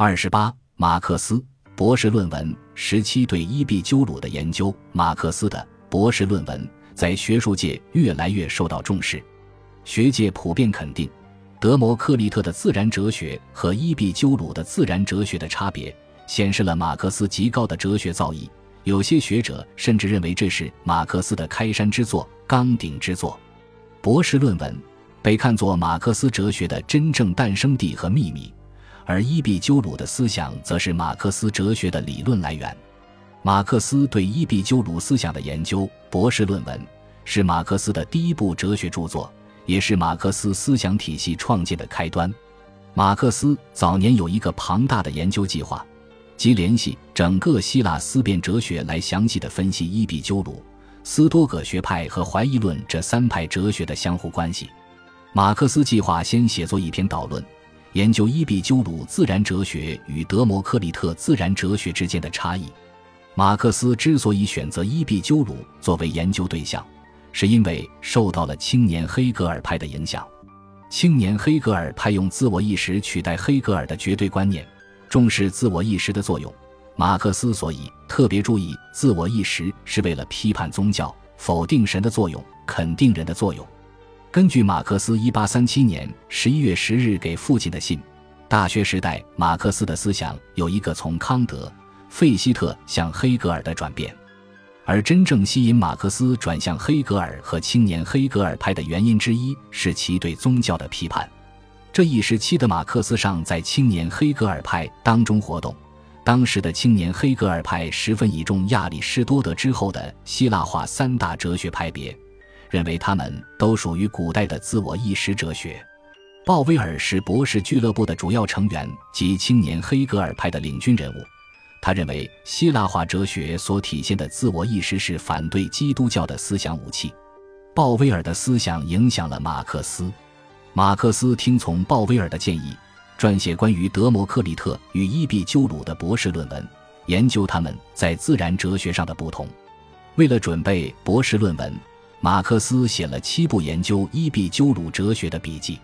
二十八，马克思博士论文十七对伊壁鸠鲁的研究。马克思的博士论文在学术界越来越受到重视，学界普遍肯定德谟克利特的自然哲学和伊壁鸠鲁的自然哲学的差别，显示了马克思极高的哲学造诣。有些学者甚至认为这是马克思的开山之作、纲鼎之作。博士论文被看作马克思哲学的真正诞生地和秘密。而伊壁鸠鲁的思想则是马克思哲学的理论来源。马克思对伊壁鸠鲁思想的研究博士论文是马克思的第一部哲学著作，也是马克思思想体系创建的开端。马克思早年有一个庞大的研究计划，即联系整个希腊思辨哲学来详细的分析伊壁鸠鲁、斯多葛学派和怀疑论这三派哲学的相互关系。马克思计划先写作一篇导论。研究伊壁鸠鲁自然哲学与德谟克利特自然哲学之间的差异。马克思之所以选择伊壁鸠鲁作为研究对象，是因为受到了青年黑格尔派的影响。青年黑格尔派用自我意识取代黑格尔的绝对观念，重视自我意识的作用。马克思所以特别注意自我意识，是为了批判宗教，否定神的作用，肯定人的作用。根据马克思1837年11月10日给父亲的信，大学时代马克思的思想有一个从康德、费希特向黑格尔的转变，而真正吸引马克思转向黑格尔和青年黑格尔派的原因之一是其对宗教的批判。这一时期的马克思尚在青年黑格尔派当中活动，当时的青年黑格尔派十分倚重亚里士多德之后的希腊化三大哲学派别。认为他们都属于古代的自我意识哲学。鲍威尔是博士俱乐部的主要成员及青年黑格尔派的领军人物。他认为希腊化哲学所体现的自我意识是反对基督教的思想武器。鲍威尔的思想影响了马克思。马克思听从鲍威尔的建议，撰写关于德谟克利特与伊壁鸠鲁的博士论文，研究他们在自然哲学上的不同。为了准备博士论文。马克思写了七部研究伊壁鸠鲁哲学的笔记，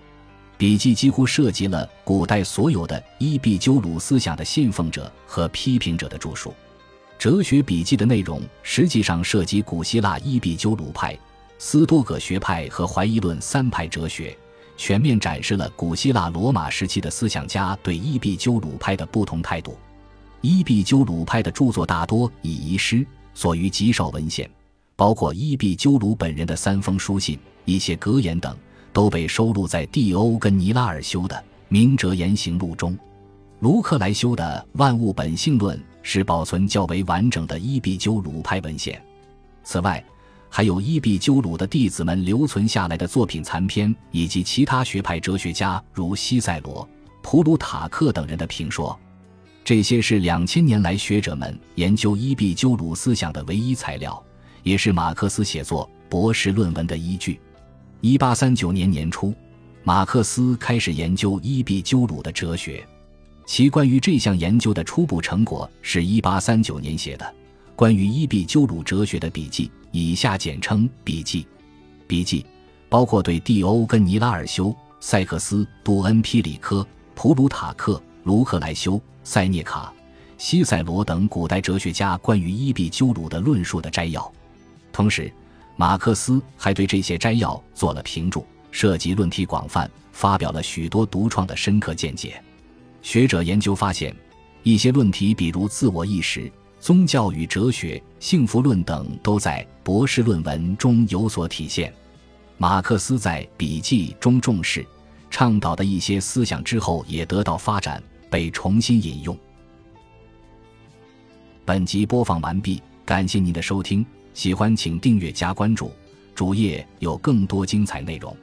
笔记几乎涉及了古代所有的伊壁鸠鲁思想的信奉者和批评者的著述。哲学笔记的内容实际上涉及古希腊伊壁鸠鲁派、斯多葛学派和怀疑论三派哲学，全面展示了古希腊罗马时期的思想家对伊壁鸠鲁派的不同态度。伊壁鸠鲁派的著作大多已遗失，所余极少文献。包括伊壁鸠鲁本人的三封书信、一些格言等，都被收录在蒂欧跟尼拉尔修的《明哲言行录》中。卢克莱修的《万物本性论》是保存较为完整的伊壁鸠鲁派文献。此外，还有伊壁鸠鲁的弟子们留存下来的作品残篇，以及其他学派哲学家如西塞罗、普鲁塔克等人的评说。这些是两千年来学者们研究伊壁鸠鲁思想的唯一材料。也是马克思写作博士论文的依据。一八三九年年初，马克思开始研究伊壁鸠鲁的哲学。其关于这项研究的初步成果是一八三九年写的《关于伊壁鸠鲁哲学的笔记》，以下简称笔记。笔记包括对蒂欧根尼拉尔修、塞克斯、杜恩皮里科、普鲁塔克、卢克莱修、塞涅卡、西塞罗等古代哲学家关于伊壁鸠鲁的论述的摘要。同时，马克思还对这些摘要做了评注，涉及论题广泛，发表了许多独创的深刻见解。学者研究发现，一些论题，比如自我意识、宗教与哲学、幸福论等，都在博士论文中有所体现。马克思在笔记中重视、倡导的一些思想之后也得到发展，被重新引用。本集播放完毕，感谢您的收听。喜欢请订阅加关注，主页有更多精彩内容。